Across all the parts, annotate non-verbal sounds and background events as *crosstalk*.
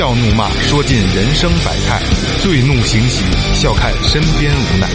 笑怒骂，说尽人生百态；醉怒行喜，笑看身边无奈。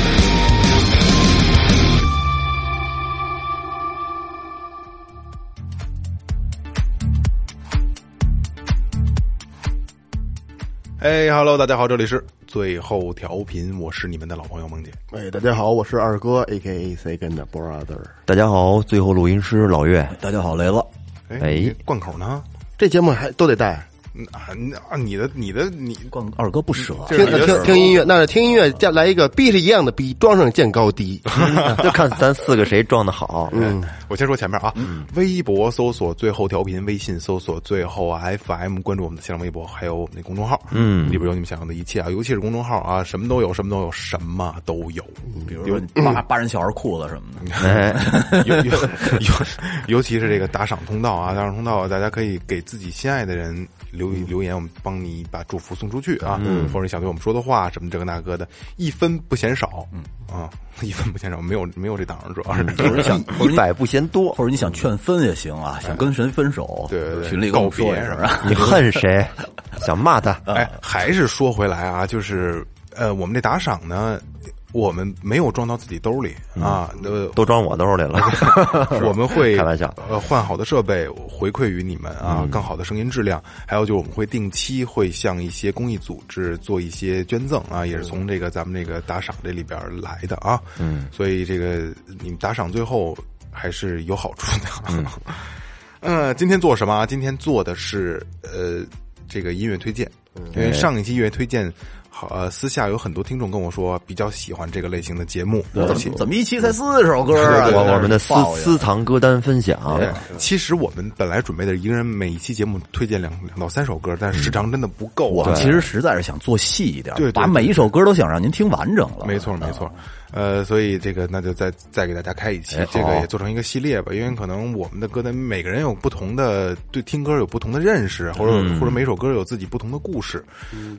哎哈喽，大家好，这里是最后调频，我是你们的老朋友梦姐。哎，大家好，我是二哥，A K A Second Brother。大家好，最后录音师老岳，大家好，雷子。哎，贯口呢？这节目还都得带，嗯啊，啊你的你的你光二哥不舍，这听听听音乐，那听音乐，再来一个逼是一样的逼，装上见高低。*laughs* 就看咱四个谁装的好。嗯，我先说前面啊，微博搜索最后调频，微信搜索最后 FM，关注我们的新浪微博，还有我们的公众号，嗯。里边有你们想要的一切啊，尤其是公众号啊，什么都有，什么都有，什么都有，比如说扒扒人小孩裤子什么的，*laughs* 哎，尤尤尤尤其是这个打赏通道啊，打赏通道，大家可以给自己心爱的人留留言，我们帮你把祝福送出去啊，或者你想对我们说的话什么这个那个的，一分不嫌少，嗯啊，*laughs* 一分不嫌少，没有没有这档，主要是。*laughs* 或者你想，你一百不嫌多。或者你想劝分也行啊，想跟谁分手，对对对群里告别声啊。你恨谁？*laughs* 想骂他？哎，还是说回来啊，就是呃，我们这打赏呢，我们没有装到自己兜里啊，呃，都装我兜里了。*laughs* 我们会 *laughs* 开玩笑。呃，换好的设备回馈于你们啊，更好的声音质量，还有就是我们会定期会向一些公益组织做一些捐赠啊，也是从这个咱们这个打赏这里边来的啊，嗯，所以这个你们打赏最后还是有好处的。嗯，*laughs* 呃，今天做什么啊？今天做的是呃这个音乐推荐，因为上一期音乐推荐。好，呃，私下有很多听众跟我说比较喜欢这个类型的节目，而且怎么一期才四首歌啊？我我们的私私藏歌单分享，对，其实我们本来准备的一个人每一期节目推荐两两到三首歌，但是时长真的不够啊。我们其实实在是想做细一点，对对把每一首歌都想让您听完整了。没错没错，呃，所以这个那就再再给大家开一期，这个也做成一个系列吧，因为可能我们的歌单每个人有不同的对听歌有不同的认识，或者或者每首歌有自己不同的故事，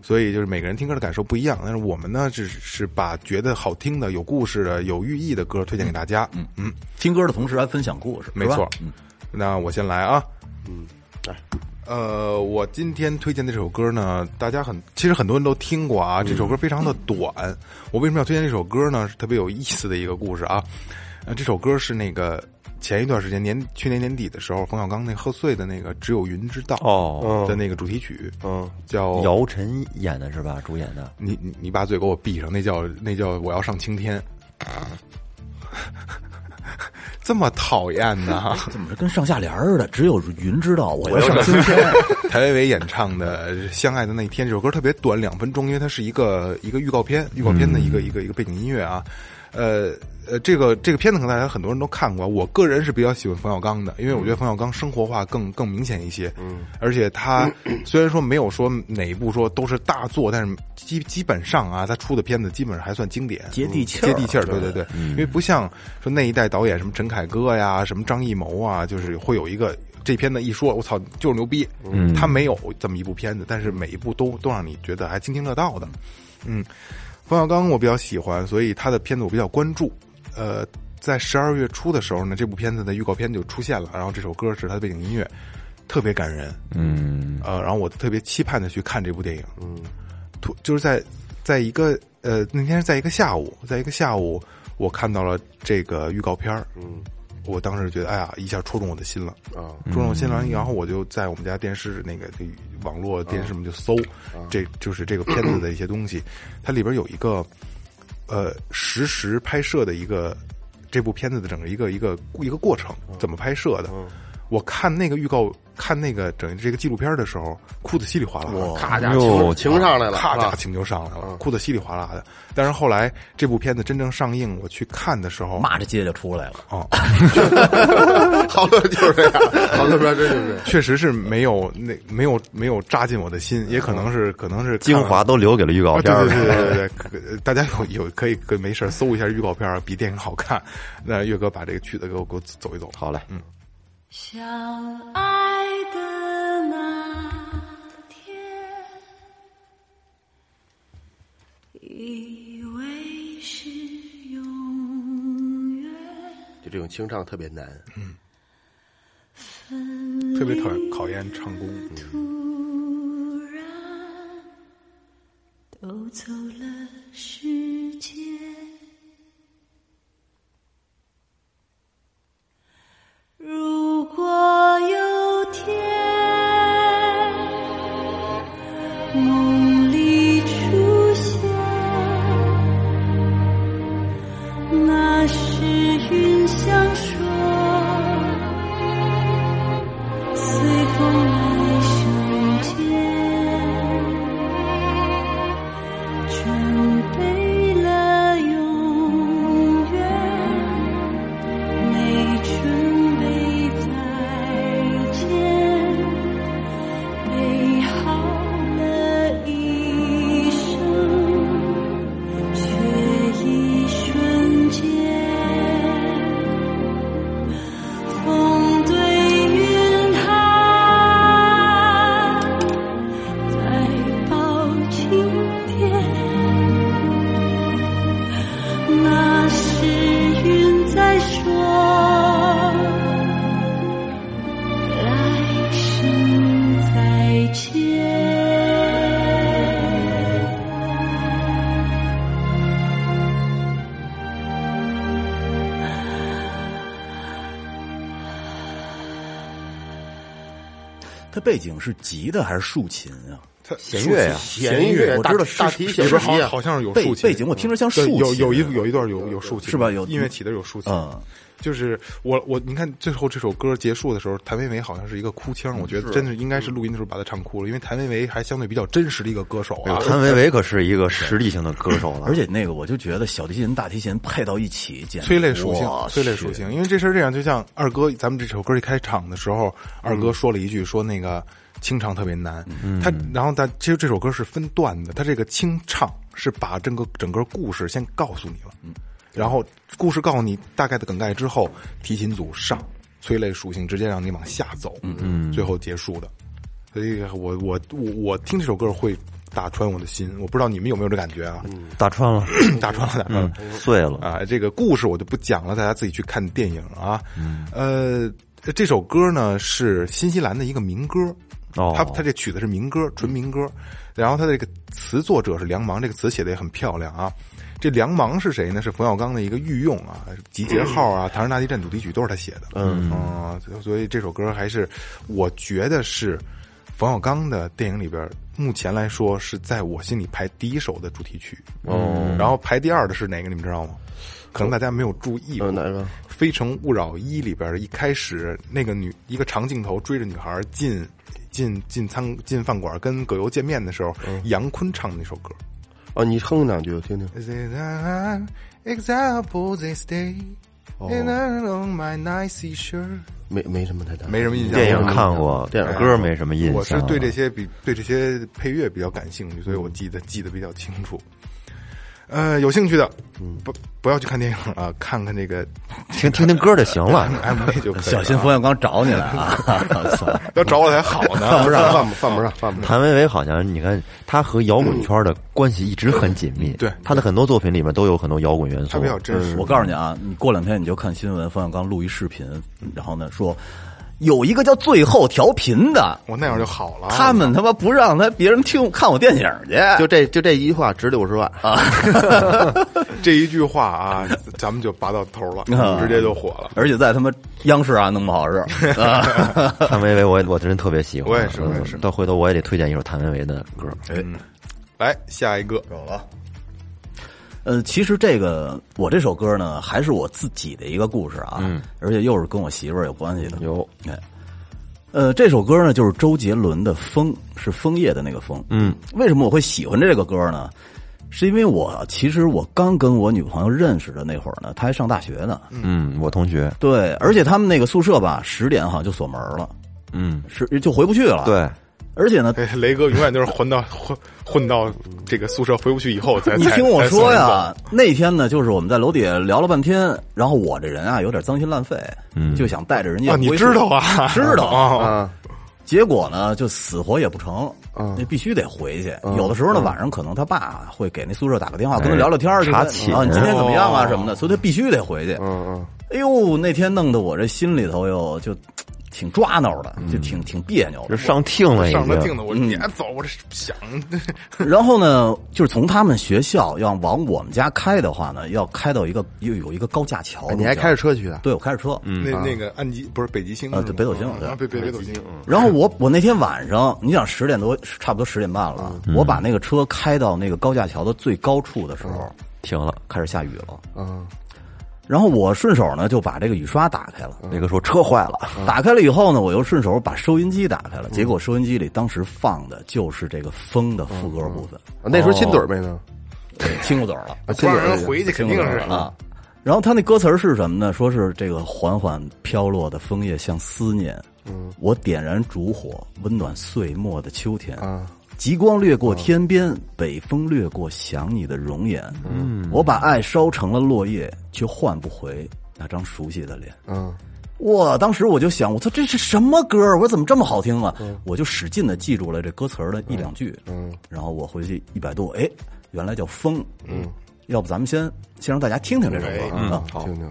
所以就是每个人听歌的感受不一样。但是我们呢，只是把觉得好听的、有故事的、有寓意的歌推荐给大家。嗯嗯，听歌的同时还分享故事，没错嗯。那我先来啊。嗯，来呃，我今天推荐的这首歌呢，大家很其实很多人都听过啊。这首歌非常的短。我为什么要推荐这首歌呢？是特别有意思的一个故事啊。呃，这首歌是那个前一段时间年去年年底的时候，冯小刚那贺岁的那个《只有云知道》哦，的那个主题曲，嗯，叫姚晨演的是吧？主演的。你你你把嘴给我闭上，那叫那叫我要上青天。*laughs* 这么讨厌呢？怎么是跟上下联似的？只有云知道，我要上青天。谭维维演唱的《相爱的那一天》这首歌特别短，两分钟，因为它是一个一个预告片，预告片的一个、一个一个背景音乐啊。呃呃，这个这个片子可能大家很多人都看过，我个人是比较喜欢冯小刚的，因为我觉得冯小刚生活化更更明显一些。嗯，而且他 *clears throat* 虽然说没有说哪一部说都是大作，但是基基本上啊，他出的片子基本上还算经典，接地气儿接地气儿。对对对，因为不像说那一代导演什么陈凯歌呀，什么张艺谋啊，就是会有一个。这片子一说，我操，就是牛逼。嗯，他没有这么一部片子，但是每一部都都让你觉得还津津乐道的。嗯，冯小刚我比较喜欢，所以他的片子我比较关注。呃，在十二月初的时候呢，这部片子的预告片就出现了，然后这首歌是他的背景音乐，特别感人。嗯，呃，然后我特别期盼的去看这部电影。嗯，突就是在在一个呃那天是在一个下午，在一个下午，我看到了这个预告片儿。嗯，我当时觉得，哎呀，一下戳中我的心了。啊，戳中我心了，然后我就在我们家电视那个网络电视上就搜，这就是这个片子的一些东西。它里边有一个呃实时拍摄的一个这部片子的整个一个一个一个过程，怎么拍摄的。我看那个预告，看那个整这个纪录片的时候，哭得稀里哗啦的，咔家哟情情上来了，咔家情就上来了，哭得稀里哗啦的。但是后来这部片子真正上映，我去看的时候，骂着街就出来了。哦，*laughs* 好多就是这样，*laughs* 好多说真就是。确实是没有那没有没有扎进我的心，也可能是可能是精华都留给了预告啊，片儿。对对对对对大家有有可以跟没事搜一下预告片，比电影好看。那岳哥把这个曲子给我给我走一走。好嘞，嗯。相爱爱的那天，以为是永远。就这种清唱特别难，嗯，特别讨考验唱功，嗯。它背景是吉的还是竖琴啊？它弦乐呀弦乐我知道大提弦里边好是啊好像是有背竖琴背景我听着像对竖琴，有有一有一段有有竖琴是吧？有音乐起的有竖琴，嗯，就是我我你看最后这首歌结束的时候，谭维维好像是一个哭腔，我觉得真的应该是录音的时候把他唱哭了，因为谭维维还相对比较真实的一个歌手啊。谭维维可是一个实力型的歌手了，*laughs* 而且那个我就觉得小提琴、大提琴配到一起，简直催泪属性哇，催泪属性，因为这事儿这样，就像二哥，咱们这首歌一开场的时候，二哥说了一句，说那个清唱特别难，嗯。他然后他其实这首歌是分段的，他这个清唱是把整个整个故事先告诉你了，然后故事告诉你大概的梗概之后，提琴组上催泪属性直接让你往下走，嗯，最后结束的，所以我我我我听这首歌会打穿我的心，我不知道你们有没有这感觉啊？*clears throat* 打穿了，打穿了，打穿了。碎了。啊，这个故事我就不讲了，大家自己去看电影啊。呃，这首歌呢是新西兰的一个民歌，哦他他这曲子是民歌，纯民歌。然后他这个词作者是梁芒，这个词写的也很漂亮啊。这梁芒是谁呢？是冯小刚的一个御用啊，集结号啊，唐山大地震主题曲都是他写的。嗯啊，所以这首歌还是我觉得是冯小刚的电影里边，目前来说是在我心里排第一首的主题曲。哦，然后排第二的是哪个？你们知道吗？可能大家没有注意过。嗯，哪个？《非诚勿扰一》里边的一开始那个女一个长镜头追着女孩进进进餐进饭馆跟葛优见面的时候，杨坤唱的那首歌。哦，你哼两句我听听。Example they stay 哦 in along my nice shirt，没没什么太大，没什么印象。电影看过，电影歌没什么印象。我是对这些比对这些配乐比较感兴趣，所以我记得记得比较清楚。呃，有兴趣的，不不要去看电影 *laughs* 啊，看看这个听听听歌就行了。*laughs* MV 就可以了啊。小心冯小刚找你来啊！操 *laughs* 要找我才好呢，犯不上，犯不犯不上，犯不上。谭维维好像你看，他和摇滚圈的关系一直很紧密。对他的很多作品里面都有很多摇滚元素。他比较真实。我告诉你啊，你过两天你就看新闻，冯小刚录一视频，然后呢说有一个叫最后调频的，我那样就好了。他们他妈不让他别人听看我电影去，就这就这一句话值六十万啊！*laughs* 这一句话啊，咱们就拔到头了，啊直接就火了。而且在他妈央视啊弄不好是 *laughs* 啊，谭维维我也我真特别喜欢。我也是我也是嗯到回头我也得推荐一首谭维维的歌。嗯，来下一个，呃，其实这个我这首歌呢，还是我自己的一个故事啊，嗯，而且又是跟我媳妇儿有关系的。有，哎，呃，这首歌呢就是周杰伦的《枫》，是枫叶的那个枫。嗯，为什么我会喜欢这个歌呢？是因为我其实我刚跟我女朋友认识的那会儿呢，她还上大学呢。嗯，我同学，对，而且他们那个宿舍吧，十点好像就锁门了，嗯，是就回不去了。，对，而且呢，哎 *laughs* 雷哥永远都是混到 *laughs* 混混到这个宿舍回不去以后才。你听我说，呀，那天呢，就是我们在楼底下聊了半天，然后我这人啊有点脏心烂肺，嗯。就想带着人家啊，你知道啊？*laughs* 知道。啊？啊，结果呢，就死活也不成，嗯。那必须得回去。有的时候呢，晚上可能他爸会给那宿舍打个电话，跟他哎聊聊天儿，就查寝啊，你今天怎么样啊？哦什么的，所以他必须得回去。嗯嗯。哎呦，那天弄得我这心里头哟就挺抓挠的，就挺挺别扭的。就上听了上了听的，我说你还走，我这想，*laughs* 然后呢，就是从他们学校要往我们家开的话呢，要开到一个又有一个高架桥。哎你还开着？车去的？对，我开着车。那那个安吉不是北极星啊对北斗星北北北斗星，然后我我那天晚上，你想十点多，差不多十点半了，嗯我把那个车开到那个高架桥的最高处的时候，停了。开始下雨了。嗯，然后我顺手呢就把这个雨刷打开了。那个说车坏了，打开了以后呢，我又顺手把收音机打开了，结果收音机里当时放的就是这个风的副歌部分，啊那时候亲嘴儿没呢？*laughs* 亲过嘴儿了啊，亲不嘴儿让人回去，肯定是啊。然后他那歌词是什么呢？说是这个缓缓飘落的枫叶像思念，嗯，我点燃烛火，温暖岁末的秋天啊。极光掠过天边，北风掠过想你的容颜。嗯，我把爱烧成了落叶，却换不回那张熟悉的脸。嗯，哇！当时我就想，我操，这是什么歌？我说怎么这么好听啊？我就使劲的记住了这歌词儿的一两句。嗯，然后我回去一百度，哎，原来叫风。嗯，要不咱们先先让大家听听这首哎歌啊。听听。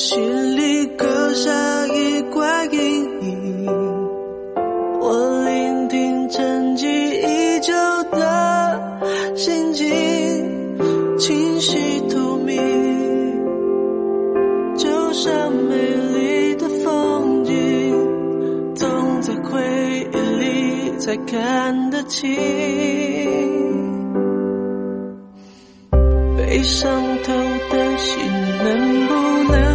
心里刻下一块阴影。我聆听沉寂已久的心境，清晰透明，就像美丽的风景，总在回忆里才看得清。被伤透的心能不能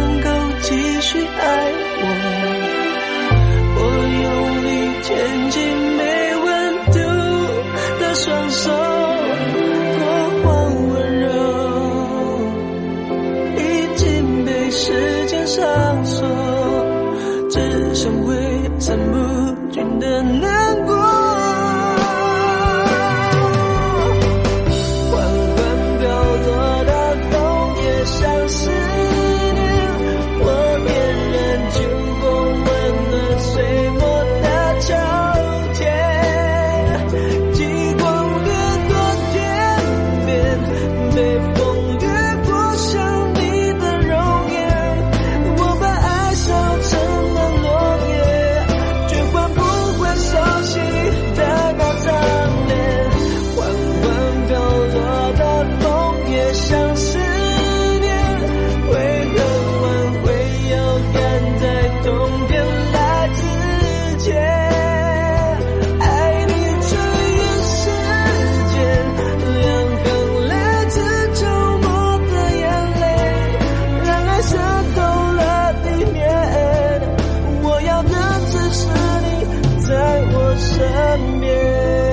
身边。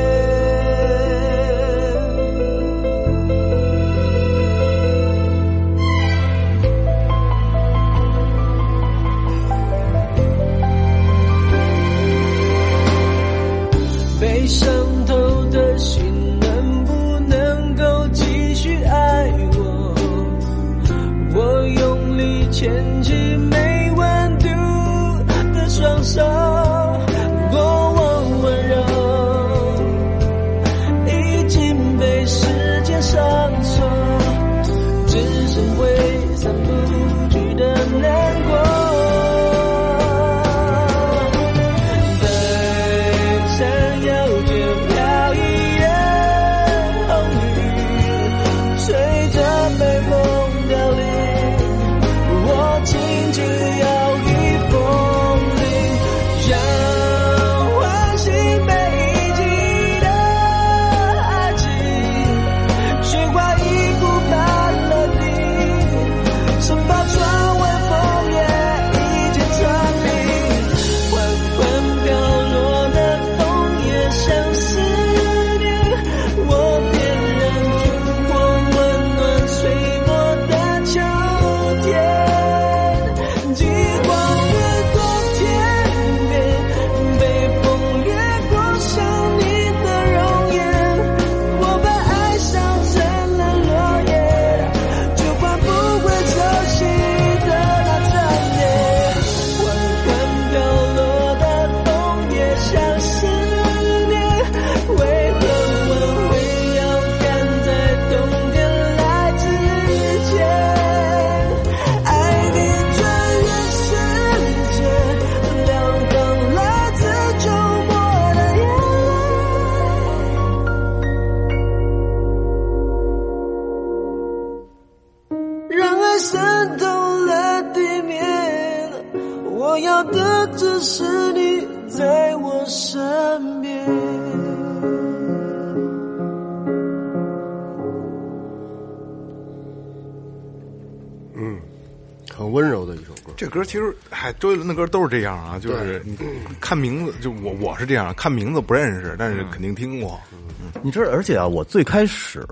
这歌其实，嗨，周杰伦的歌都是这样啊，就是你看名字，就我我是这样，看名字不认识，但是肯定听过。嗯你知道，而且啊，我最开始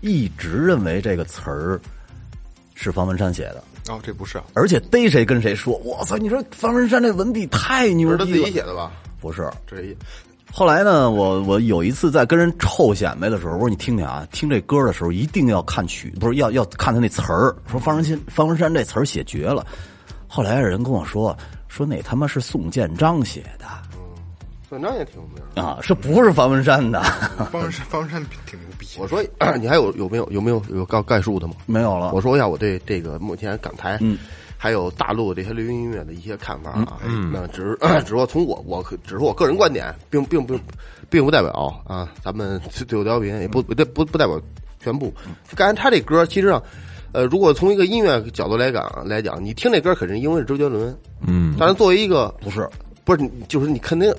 一直认为这个词儿是方文山写的，哦，这不是啊，而且逮谁跟谁说，我操！你说方文山这文笔太牛是他自，己写的吧？不是？这一后来呢，我我有一次在跟人臭显摆的时候，我说你听听啊，听这歌的时候一定要看曲，不是要要看他那词儿。说方文山方文山这词儿写绝了。后来有人跟我说，说那他妈是宋建章写的算章也挺有名的。啊，是不是方文山的？*laughs* 方文山方文山挺牛逼。我说 *coughs* 你还有有没有有没有有概概述的吗？没有了。我说一下我对这个目前港台，嗯，还有大陆这些流行音乐的一些看法啊。嗯，那只是 *coughs* 只是说从我我只是我个人观点，并并不并不代表啊，咱们最后调频也不不不不代表全部。刚才他这歌其实上，呃，如果从一个音乐角度来讲来讲，你听这歌肯定因为是周杰伦，嗯，但是作为一个不是。不是你就是你肯定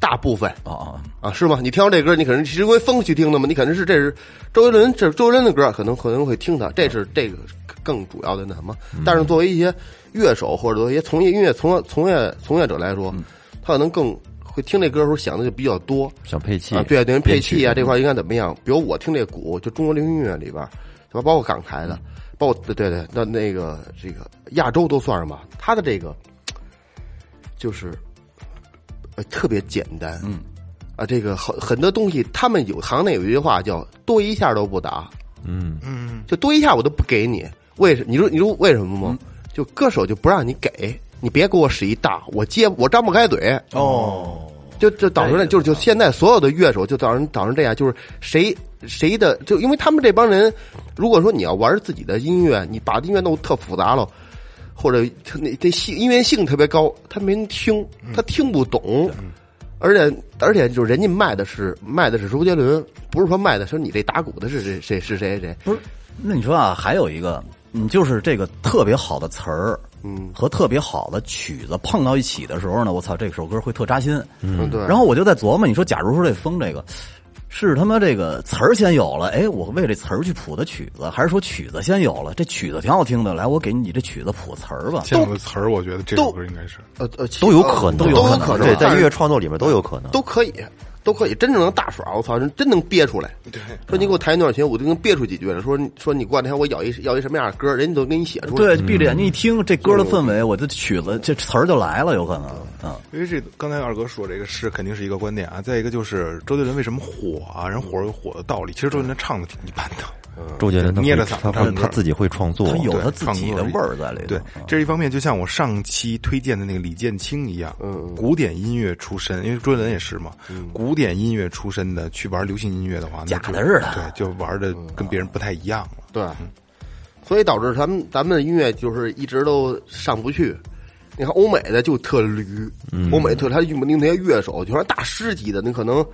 大部分。啊啊，啊，是吗？你听到这歌，你肯定是因为风去听的嘛？你肯定是这是周杰伦，这是周杰伦的歌，可能可能会听他，这是这个更主要的那什么。但是作为一些乐手或者说一些从业音乐从从业从业者来说，他可能更会听这歌的时候想的就比较多。想配器。啊，对，等于配器啊这块应该怎么样？比如我听这鼓，就中国流行音乐里边，对吧？包括港台的，包括对对对，那那个这个亚洲都算上吧，他的这个就是呃特别简单，嗯。啊，这个很很多东西，他们有行内有一句话叫“多一下都不打”，嗯嗯，就多一下我都不给你。为什？你说你说为什么吗？就歌手就不让你给，你别给我使一大，我接我张不开嘴。哦，就就导致了，就是就现在所有的乐手就导致导致这样，就是谁谁的，就因为他们这帮人，如果说你要玩自己的音乐，你把音乐弄特复杂了，或者他那这性音乐性特别高，他没人听，他听不懂。而且而且，就是人家卖的是卖的是周杰伦，不是说卖的是你这打鼓的是谁谁是谁谁。不是，那你说啊，还有一个，你就是这个特别好的词儿，嗯和特别好的曲子碰到一起的时候呢，我操，这首歌会特扎心。嗯，对。然后我就在琢磨，你说，假如说这风这个是他妈这个词儿先有了，哎，我为这词儿去谱的曲子，还是说曲子先有了，这曲子挺好听的，来，我给你这曲子谱词儿吧。先有个词儿，我觉得这首歌应该是呃呃，都有可能，都有可能，对，在音乐创作里面都有可能。都可以，都可以，真正能大耍，我操，人真能憋出来。对，说你给我弹一段琴，我都能憋出几句来。说说你过两天我咬一要一什么样的歌，人家都给你写出来。对，闭着眼睛一听这歌的氛围，我的曲子这词儿就来了，有可能。嗯，因为这刚才二哥说这个是肯定是一个观点啊，再一个就是周杰伦为什么火啊？人火有火的道理，其实周杰伦唱的挺一般的。周杰伦他捏着嗓子他自己会创作，他有他自己的味儿在里头。对，这是一方面，就像我上期推荐的那个李建清一样，嗯古典音乐出身，因为周杰伦也是嘛，古典音乐出身的去玩流行音乐的话，那假就的似的对，就玩的跟别人不太一样了。对，所以导致咱们咱们的音乐就是一直都上不去。你看欧美的就特驴，欧美特他用那些乐手就是大师级的，你可能。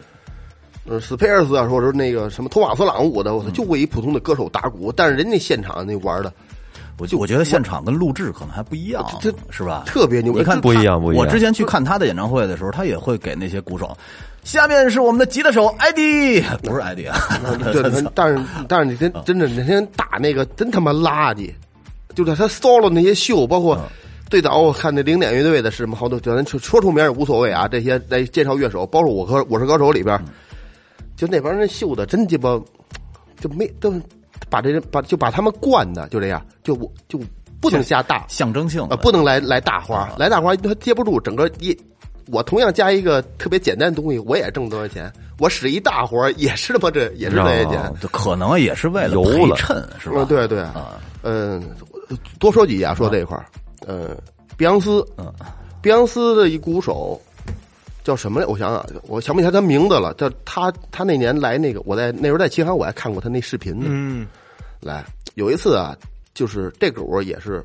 呃，斯佩尔斯啊，或者是那个什么托马斯朗舞的，我操，就为一普通的歌手打鼓，但是人家现场那玩的我就我觉得现场跟录制可能还不一样，这是吧？特别牛。你看不一样不一样我之前去看他的演唱会的时候，他也会给那些鼓手。下面是我们的吉他手艾迪，不是艾迪啊，*laughs* 对，*laughs* 但是但是你真真的那天打那个真他妈垃圾，就是他 solo 那些秀，包括最早我看那零点乐队的是什么好多，咱说说出名也无所谓啊。这些来介绍乐手，包括我和我是歌手里边，就那帮人秀的真鸡巴就没都把这人把就把他们惯的就这样，就我就不能下大象征性的啊，不能来来大花，来大花他接不住，整个一。我同样加一个特别简单的东西，我也挣多少钱？我使一大活也是他妈这 *laughs* 也是这些钱可能也是为了油陪了衬，是吧嗯，？对对，啊，嗯，多说几句啊，说这一块儿，呃，碧昂斯，嗯，碧昂斯的一鼓手叫什么来？我想想，我想不起来他名字了。叫他，他那年来那个，我在那时候在齐航，我还看过他那视频呢。嗯，来有一次啊，就是这鼓也是，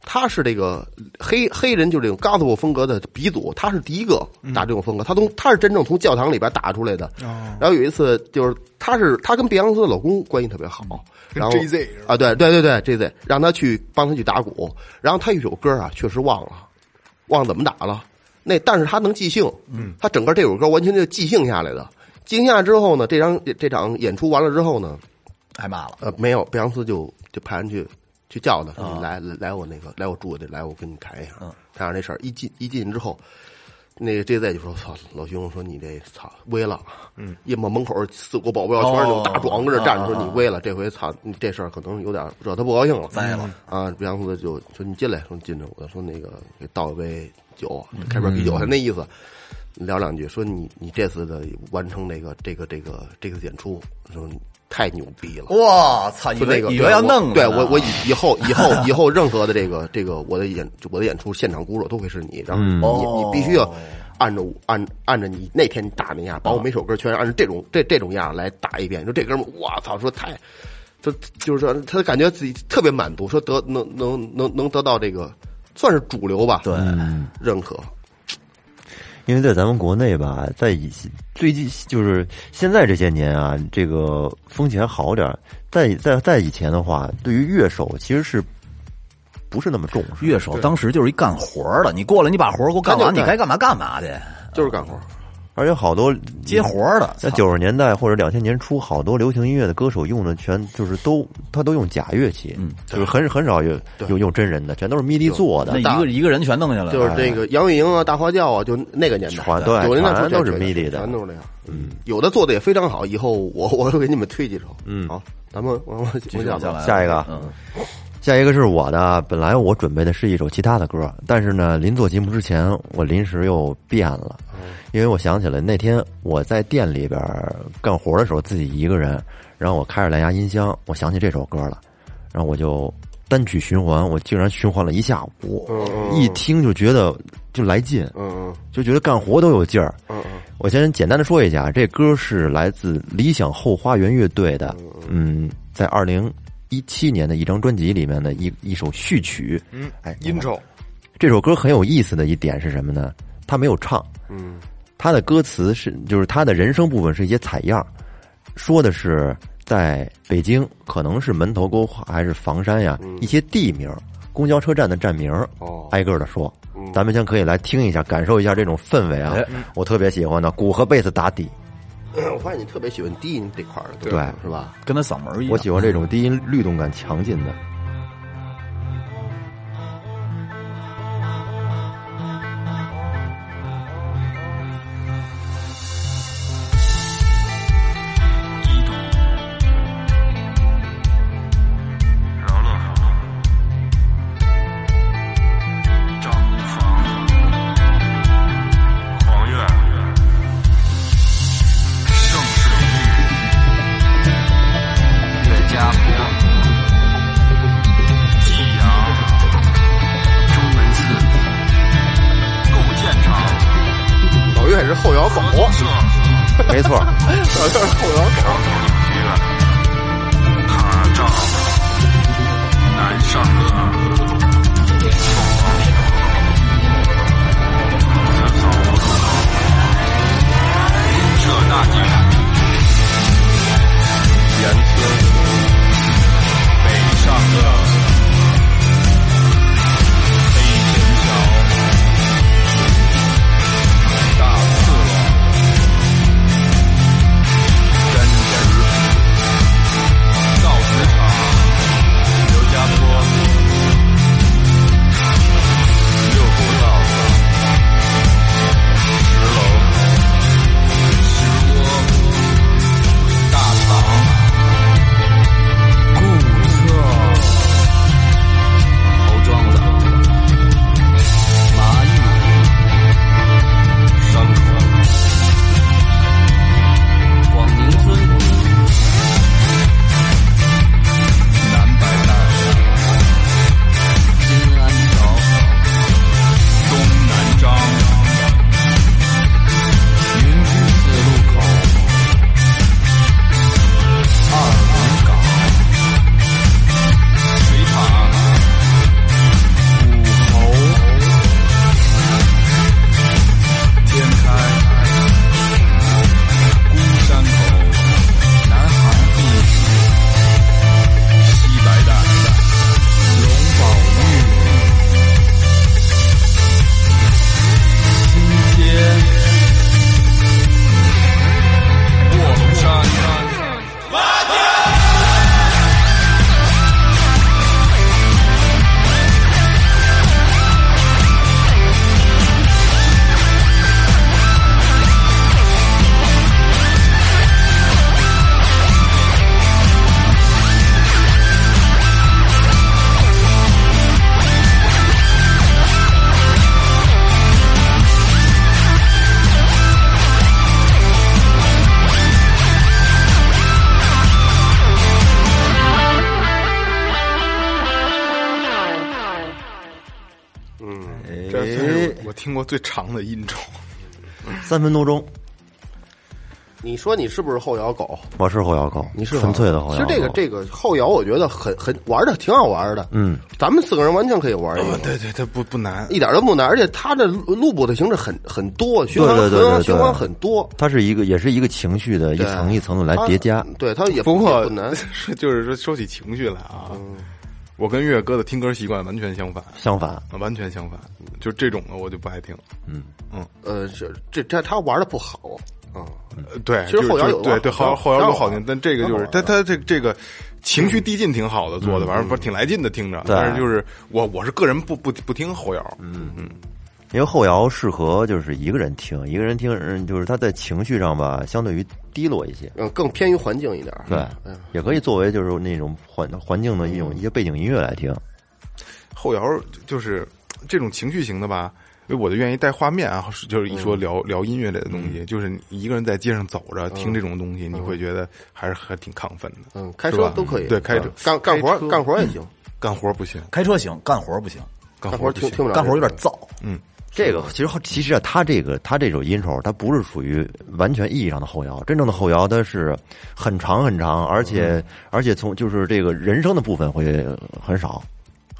他是这个黑黑人，就是这种 gospel 风格的鼻祖，他是第一个打这种风格，他从他是真正从教堂里边打出来的。哦然后有一次就是他是他跟碧昂斯的老公关系特别好，然后 JZ 啊，对对对对，JZ 让他去帮他去打鼓，然后他有一首歌啊，确实忘了，忘了怎么打了。那但是他能即兴，嗯，他整个这首歌完全就即兴下来的。即兴下来之后呢，这张这场演出完了之后呢，挨骂了。呃，没有，贝昂斯就就派人去去叫他，来来来我那个来我住的，来我跟你谈一下，谈上这事儿。一进一进之后，那个 J Z 就说：“操，老兄，说你这操威了，嗯，一摸门口四五个保镖全是那种大壮跟这站着，说你威了，这回操你这事儿可能有点惹他不高兴了，栽了啊！贝扬斯就说你进来，说你进来我，说那个给倒一杯酒，开瓶啤酒，他那意思。”聊两句，说你你这次的完成这个这个这个这个演出，说太牛逼了。哇操！以就那个为以为要弄了对我我以 *laughs* 以后以后以后任何的这个这个我的演我的演出现场鼓手都会是你，然后你、哦你必须要按照我按按照你那天打那样，把我每首歌全按照这种这这种样来打一遍。就这哥们儿，我操，说太。就就是说，他感觉自己特别满足，说得能能能能得到这个算是主流吧，对，认可。因为在咱们国内吧，在以最近就是现在这些年啊，这个风气还好点儿。在在在以前的话，对于乐手其实是不是那么重视。乐手当时就是一干活的，你过来，你把活给我干完，你该干嘛干嘛去，就是干活，而且好多接活儿的。操在九十年代或者两千年初，好多流行音乐的歌手用的全就是都他都用假乐器，嗯，就是很很少有有用真人的，全都是 MIDI 做的那。一个一个人全弄下来，就是这个杨钰莹啊、大花轿啊，就那个年代的，全对九十年代全都是全 MIDI 的全都是那样。嗯，有的做的也非常好，以后我我会给你们推几首。嗯好，咱们我我继续我往下来。下一个嗯，下一个是我的，本来我准备的是一首其他的歌，但是呢，临做节目之前，我临时又变了，因为我想起来那天我在店里边干活的时候，自己一个人，然后我开着蓝牙音箱，我想起这首歌了，然后我就单曲循环，我竟然循环了一下午，一听就觉得就来劲，嗯就觉得干活都有劲儿。我先简单的说一下，这歌是来自理想后花园乐队的，嗯，在二零一七年的一张专辑里面的一一首序曲。嗯，哎，intro，这首歌很有意思的一点是什么呢？他没有唱，嗯他的歌词是就是他的人声部分是一些采样，说的是在北京可能是门头沟还是房山呀、一些地名、公交车站的站名，哦挨个的说。咱们先可以来听一下，感受一下这种氛围啊！我特别喜欢的鼓和贝斯打底，嗯，*clears throat* 我发现你特别喜欢低音这块儿的，对是吧？跟他嗓门一样。我喜欢这种低音律动感强劲的。最长的 intro，*laughs* 三分多钟，你说你是不是后摇狗？我是后摇狗，你是纯粹的后摇狗。其实这个这个后摇，我觉得很很玩的挺好玩的。嗯，咱们四个人完全可以玩一个，对对，它不不难，一点都不难，而且它的录播的形式很很多，循环对对对对对循环很多，它是一个也是一个情绪的一层一层的来叠加。对，它也不过不难。*laughs* 是就是说说起情绪来啊，我跟月哥的听歌习惯完全相反，相反，完全相反，就这种的我就不爱听。嗯。呃，这这这他玩的不好。啊。呃对，其实后摇有啊对对后摇后摇有好听，但这个就是他他这这个情绪递进挺好的做的，反正不是挺来劲的听着，但是就是我我是个人不不不听后摇，嗯。嗯，因为后摇适合就是一个人听，一个人听，嗯，就是他在情绪上吧，相对于低落一些。嗯，更偏于环境一点。对嗯，也可以作为就是那种环环境的一种一些背景音乐来听。后摇就是这种情绪型的吧。因为我就愿意带画面啊，就是一说聊、聊音乐类的东西，就是你一个人在街上走着、听这种东西，你会觉得还是还挺亢奋的。嗯，开车都可以。对开车嗯干干活干活也行，干活不行，开车行，干活不行，干干活听听不了。干活有点燥。这个其实其实啊，他这个他这种音筹，它不是属于完全意义上的后摇。真正的后摇，它是很长很长，而且、而且从就是这个人声的部分会很少，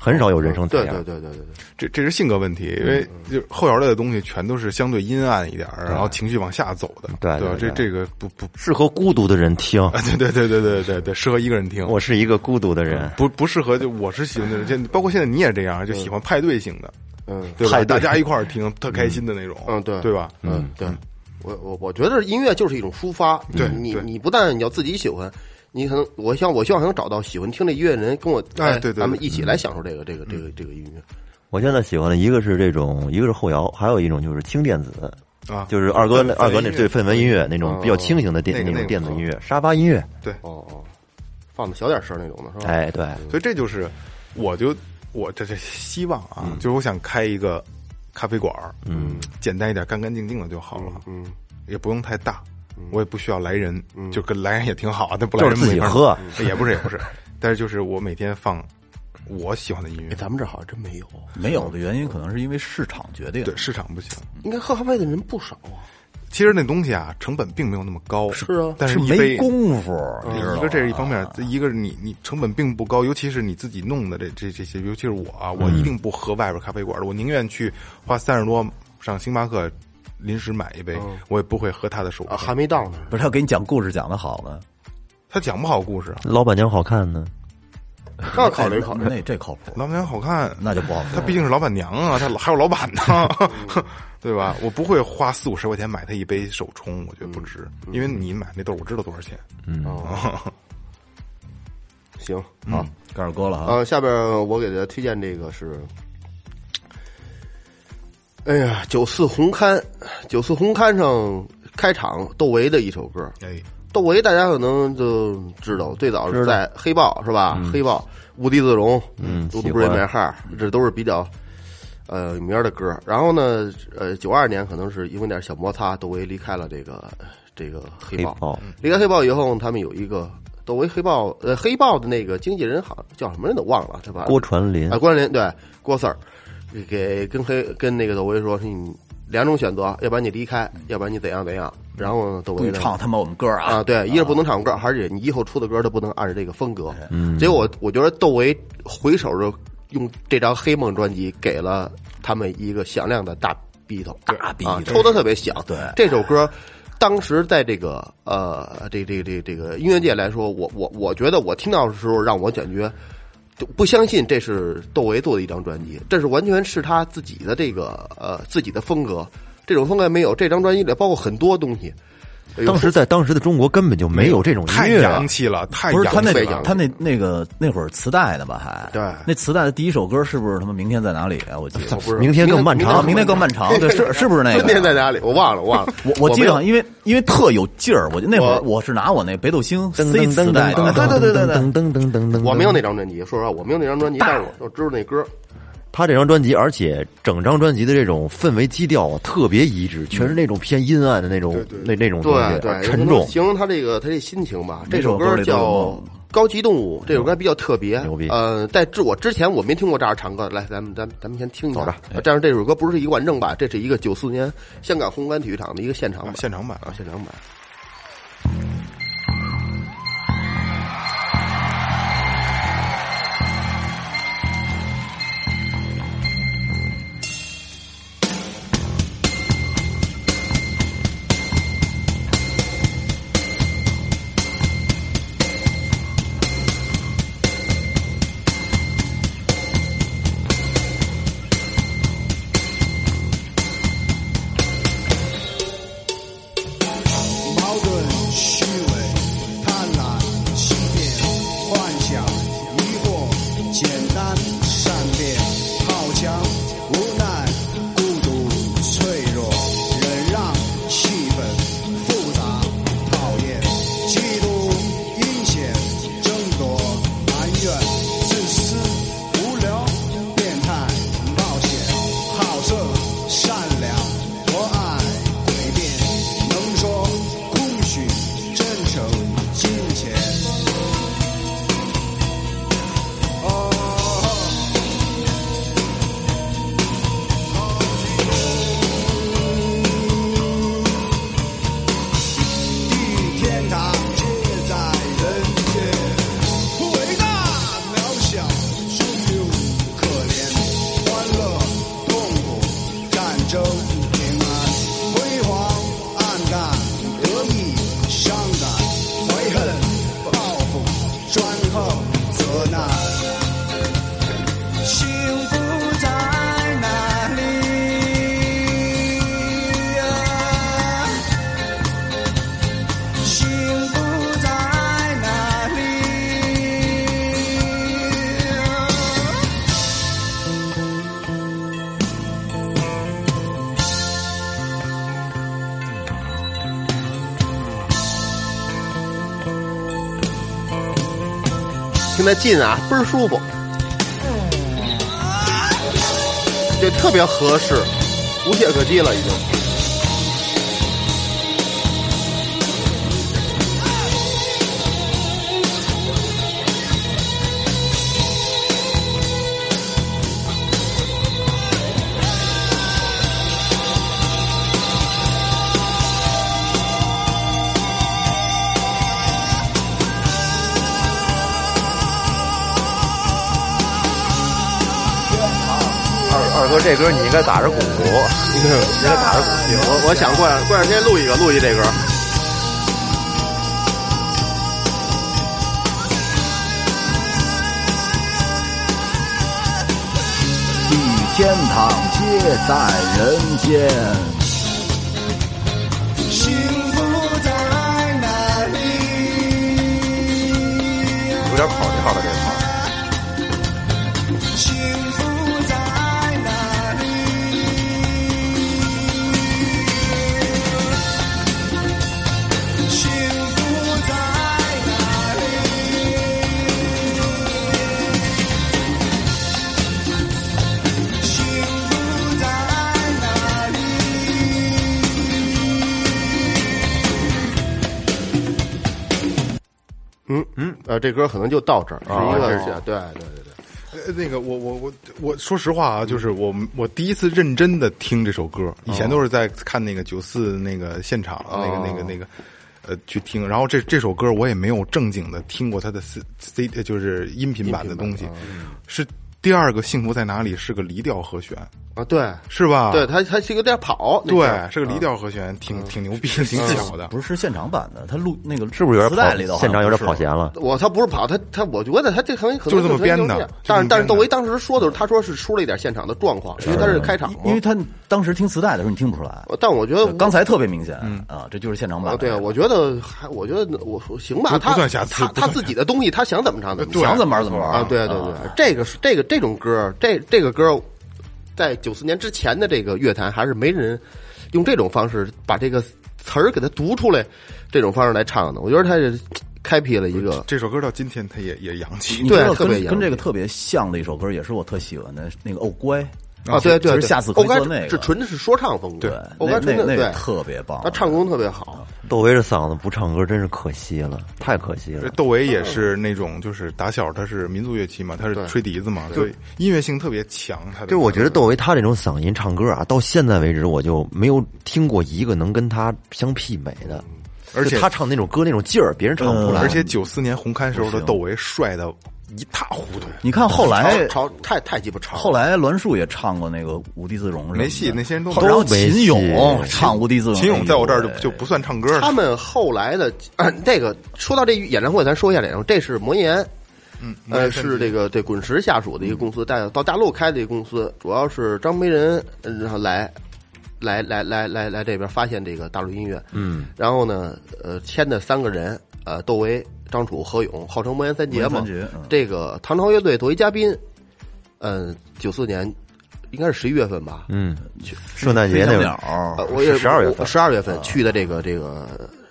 很少有人声采对。对对对对对。这这是性格问题，因为就后摇类的东西全都是相对阴暗一点儿，然后情绪往下走的，对对吧？对对这这个不不适合孤独的人听。啊，对对对对对对对，适合一个人听。我是一个孤独的人，不不适合，就我是喜欢那种，就包括现在你也这样，就喜欢派对型的，嗯对吧？派大家一块儿听，特开心的那种，嗯对对吧？嗯，对，我我我觉得音乐就是一种抒发。对对你你不但你要自己喜欢，你可能我希望我希望能找到喜欢听这音乐的人，跟我哎对对对咱们一起来享受这个这个这个这个音乐。我现在喜欢的一个是这种，一个是后摇，还有一种就是轻电子，啊，就是二哥那二哥那对氛围音乐那种比较轻型的电那种电子音乐，沙发音乐。对，哦哦，放的小点声那种的是吧？哎，对，所以这就是，我就我这这希望啊，就是我想开一个咖啡馆嗯，简单一点，干干净净的就好了，嗯，也不用太大，我也不需要来人，就跟来人也挺好啊，但不来人自己人没法喝，也不是也不是，*laughs* 但是就是我每天放我喜欢的音乐。哎，，咱们这好像真没有，没有的原因可能是因为市场。决定。对市场不行。应该喝咖啡的人不少啊。其实那东西啊，成本并没有那么高，是啊但是没功夫，你知道一个这是一方面，一个是你你成本并不高，尤其是你自己弄的这这这些，尤其是我啊，我一定不喝外边咖啡馆的，我宁愿去花三十多上星巴克临时买一杯，我也不会喝他的手。还没到呢。不是他给你讲故事讲的好呢，他讲不好故事啊，老板娘好看呢。那考虑考虑。那这靠谱，老板娘好看，那就不好说。他毕竟是老板娘啊，他还有老板呢，*laughs* 对吧？我不会花四五十块钱买他一杯手冲，我觉得不值，因为你买那豆儿我知道多少钱。嗯，*laughs* 行好。盖尔哥了哈，啊，下边我给大家推荐这个是，哎呀，九四红刊，九四红刊上开场窦唯的一首歌。哎，窦唯大家可能就知道，最早是在黑豹是吧？黑豹无地自容，嗯都不是喜欢买号，这都是比较呃有名的歌。然后呢，呃，九二年可能是因为点小摩擦，窦唯离开了这个这个黑豹。黑豹离开黑豹以后，他们有一个窦唯黑豹呃黑豹的那个经纪人，好像叫什么人都忘了，对吧？郭传林啊，郭传林对郭 Sir 给跟黑跟那个窦唯说，是你两种选择，要不然你离开，要不然你怎样怎样。然后呢，窦唯唱他妈我们歌啊！啊，对，一是不能唱歌，而且你以后出的歌都不能按照这个风格。嗯，结果我觉得窦唯回首着用这张《黑梦》专辑给了他们一个响亮的大逼头，大逼头啊抽的特别响。对这首歌。当时在这个呃，这这这这个音乐界来说，我我我觉得我听到的时候，让我感觉不相信这是窦唯做的一张专辑，这是完全是他自己的这个呃自己的风格，这种风格没有。这张专辑里包括很多东西，当时在当时的中国根本就没有这种太音乐太洋，气了，太不是他那。他那那个那会儿磁带的吧？还对那磁带的第一首歌是不是他妈明天在哪里啊？我记得不是明天更漫长啊，明天更漫长，对，是是不是那个？*laughs* 明天在哪里？我忘了，我忘了。我我记得，因为因为特有劲儿，我就那会儿我我是拿我那北斗星 C 磁带对对对对对，噔噔噔噔噔，我没有那张专辑，说实话，我没有那张专辑，但是我我知道那歌。他这张专辑，而且整张专辑的这种氛围基调啊特别一致，全是那种偏阴暗的那种那那种东西，对对，沉重。形容他这个他这心情吧。这首歌叫《高级动物》，这首歌比较特别。牛逼呃，在之我之前我没听过这样唱歌，来，咱们咱们咱们先听一下。走着呃但是这首歌不是一个完整版，这是一个九四年香港红磡体育场的一个现场版。现场版啊，现场版。责难听得近啊，倍儿舒服，这特别合适，无懈可击了已经。二二哥，这歌你应该打着鼓，应该打着鼓听。我我想过两过两天录一个，录一这歌。地狱天堂皆在人间。这歌可能就到这儿，是一个这是对对对对。呃，那个我我我我说实话啊，就是我我第一次认真的听这首歌，以前都是在看那个九四那个现场、那个那个那个呃去听，然后这这首歌我也没有正经的听过它的 C C 就是音频版的东西，是第二个幸福在哪里是个离调和弦，啊，对是吧？对，它它是有点跑，对，是个离调和弦，挺挺牛逼，挺巧的。不是是现场版的，他录那个是不是有点跑磁带里头？现场有点跑弦了？我他不是跑，他他我觉得他这可能可能就是这么编的但是但是窦唯当时说的时候，他说是出了一点现场的状况，因为他是开场嘛因为他当时听磁带的时候你听不出来，但我觉得刚才特别明显啊，这就是现场版。对，我觉得还，我觉得我行吧，他他他自己的东西，他想怎么唱怎么唱想怎么玩怎么玩啊，对对对，这个是这个这种歌，这这个歌，在九四年之前的这个乐坛，还是没人用这种方式把这个词儿给它读出来，这种方式来唱的。我觉得他是开辟了一个这首歌到今天他也也洋气对特别跟跟这个特别像的一首歌，也是我特喜欢的那个《哦乖》啊，对对对，下次可以欧该做那个。这纯的是说唱风格，对，欧那那那个该纯的对，特别棒，他唱功特别好，窦唯这嗓子不唱歌真是可惜了，太可惜了。窦唯也是那种，就是打小他是民族乐器嘛，他是吹笛子嘛，对。音乐性特别强。他的就我觉得窦唯他这种嗓音唱歌啊，到现在为止我就没有听过一个能跟他相媲美的，而且他唱那种歌那种劲儿，别人唱不出来。而且九四年红开时候的窦唯帅的一塌糊涂，你看后来潮潮太太鸡巴潮，后来栾树也唱过那个《无地自容》没戏，那些人都后然后秦勇唱《无地自容》，秦勇在我这儿就就不算唱歌的，他们后来的啊，这个说到这演唱会，咱说一下演唱会，这是魔岩，嗯，呃，是这个对滚石下属的一个公司，带到大陆开的一个公司，主要是张培仁，呃然后来。来来来来来这边发现这个大陆音乐，嗯，然后呢，呃，签的三个人，呃，窦唯、张楚、何勇，号称魔岩三杰嘛。这个唐朝乐队作为嘉宾，嗯，九四年应该是十一月份吧，嗯，圣诞节那会儿，呃，我也十二月份。十二月份去的这个这个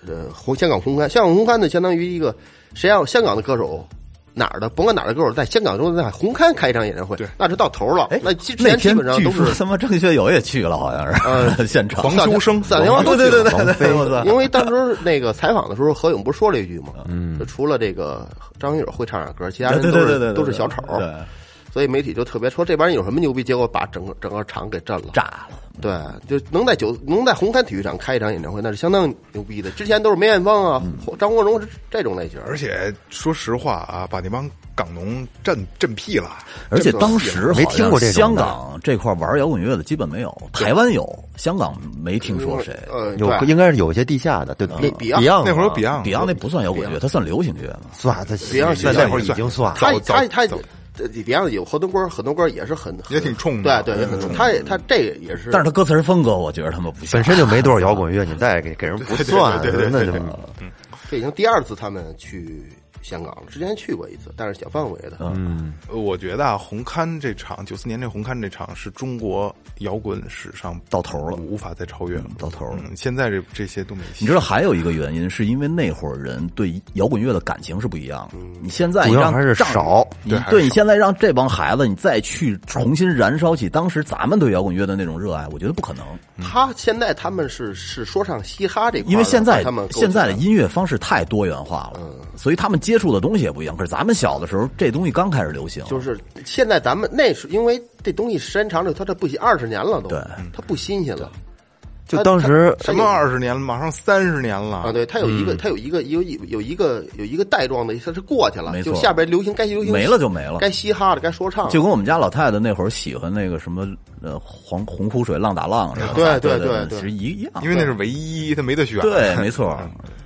呃红香港红磡，香港红磡呢相当于一个谁让香港的歌手哪儿的甭管哪儿的歌手在香港中在红磡开一场演唱会，对那就到头了哎。那之前基本上都是说他妈郑学友也去了，好像是呃 *laughs* 现场黄秋生散天王都对对对对对，*laughs* 因为当时那个采访的时候，何勇不是说了一句吗？嗯，就除了这个张学友会唱点歌，其他人都是都是小丑。对，所以媒体就特别说这帮人有什么牛逼，结果把整个整个场给震了。炸了。对，就能在九能在红磡体育场开一场演唱会，那是相当牛逼的。之前都是梅艳芳啊、张国荣是这种类型，而且说实话啊，把那帮港农震震屁了。而且当时没听过这种的香港这块玩摇滚乐的基本没有，台湾有，香港没听说谁。呃，有应该是有一些地下的，对那那 Beyond Beyond 那会儿有啊 Beyond，Beyond 那不算摇滚乐，它算流行乐嘛。算他 Beyond 在那会儿已经算他早他他早这 Beyond 有很多歌，很多歌也是很也挺冲的对对，也很冲。他也他这个也是，但是他歌词风格，我觉得他们不像本身就没多少摇滚乐，你再给给人不 *laughs* 算，对对对对那就这已经第二次他们去香港了，之前去过一次，但是小范围的。嗯，呃我觉得啊，红磡这场九四年这红磡这场是中国摇滚史上到头了。无法再超越了，到头了。嗯现在这这些都没戏。你知道还有一个原因，是因为那会儿人对摇滚乐的感情是不一样的。你现在你让主要还是少。你对对你现在让这帮孩子，你再去重新燃烧起当时咱们对摇滚乐的那种热爱，我觉得不可能。他现在他们是是说唱嘻哈这块，因为现在他们现在的音乐方式太多元化了，嗯。所以他们接触的东西也不一样。可是咱们小的时候，这东西刚开始流行，就是现在咱们那是因为这东西时间长了，它这不新二十年了都，对它不新鲜了。就当时什么二十年了，马上三十年了啊？对，它有一个，它有一个有有有一个有一个带状的，它是过去了，没错就下边流行该流行没了就没了该嘻哈的该说唱的，就跟我们家老太太那会儿喜欢那个什么呃黄洪湖水浪打浪似的，对对对对对其实一样。因为那是唯一，他没得选。对，没错。*laughs*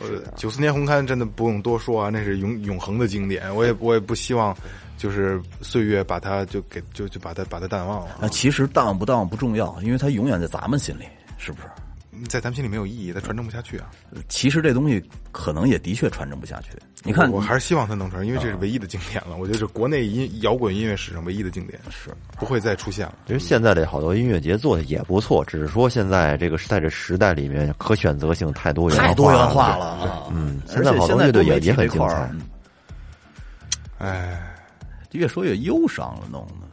呃，九四年红刊真的不用多说啊，那是永永恒的经典。我也我也不希望，就是岁月把它就给就就把它把它淡忘了啊，。其实淡忘不淡忘不重要，因为它永远在咱们心里，是不是？在咱们心里没有意义，它传承不下去啊。其实这东西可能也的确传承不下去。你看，我还是希望它能传，因为这是唯一的经典了。我觉得是国内音摇滚音乐史上唯一的经典，是不会再出现了。因为现在这好多音乐节做的也不错，只是说现在这个在这时代里面可选择性太多元太多元化了。啊！嗯，现在好多乐队也也很精彩。哎，越说越忧伤了，弄的操！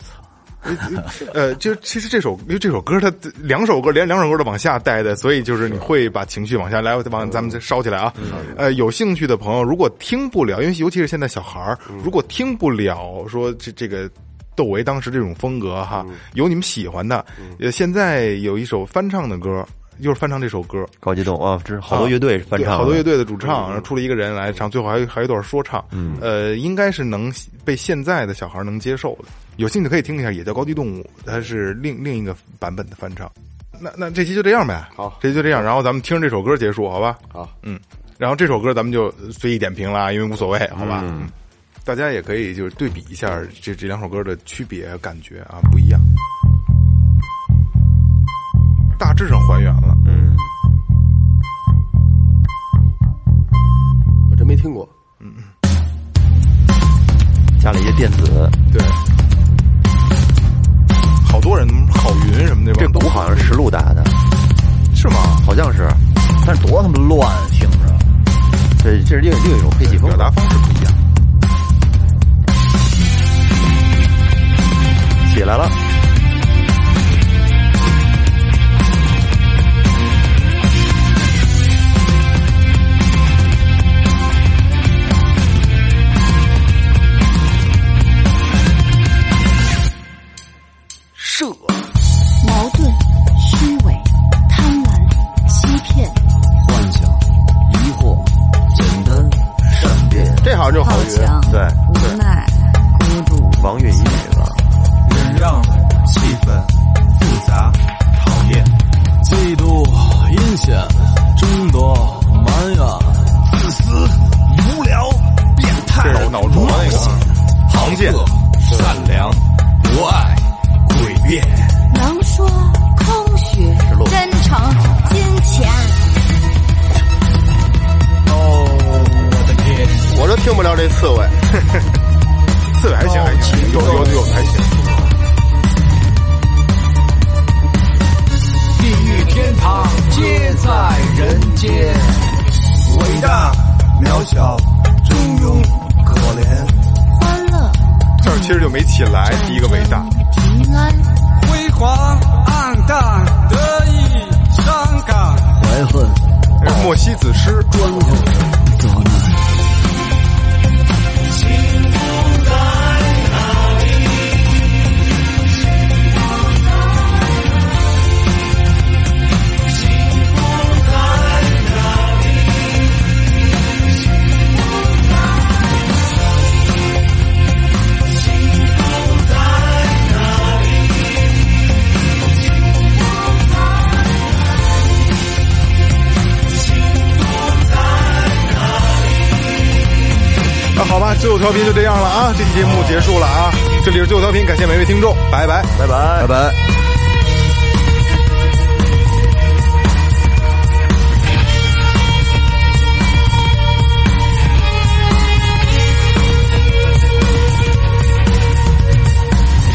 *laughs* 呃，就其实这首，因为这首歌它两首歌连两首歌都往下带的，所以就是你会把情绪往下来，往咱们再烧起来啊。呃，有兴趣的朋友，如果听不了，因为尤其是现在小孩儿，如果听不了说这这个。窦唯当时这种风格哈，有你们喜欢的，呃，现在有一首翻唱的歌，就是翻唱这首歌，高激动啊，这是好多乐队翻唱好多乐队的主唱，然后出了一个人来唱，最后还有还有一段说唱，嗯，呃，应该是能被现在的小孩能接受的。有兴趣可以听一下，也叫《高级动物》，它是另另一个版本的翻唱。那那这期就这样呗，好这期就这样，然后咱们听着这首歌结束，好吧？好，嗯，然后这首歌咱们就随意点评啦，因为无所谓，好吧？嗯，大家也可以就是对比一下这这两首歌的区别感觉啊，不一样，大致上还原了。嗯，我真没听过。嗯加了一些电子，对，好多人郝云什么的，这鼓好像是实录打的，是吗？好像是。但是多他妈乱，听着。这这是另另一种配器风格。表达方式不一样。起来了，这好强、对最后调频就这样了啊！这期节目结束了啊！这里是最后调频，感谢每位听众，拜拜拜拜拜拜。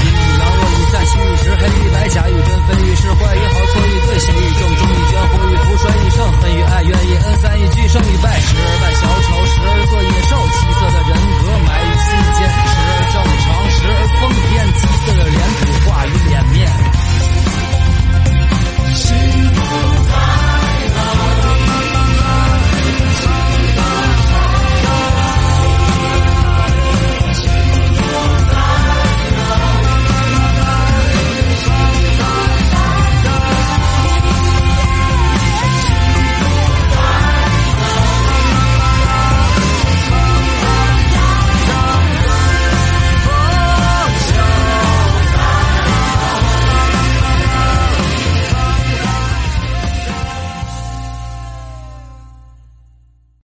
阴阳，虚，黑与白，假与真，与，坏与好，错与对，与正，与，祸与福，与，与爱，与恩，三与，胜与败，时而扮小丑，时而做野兽。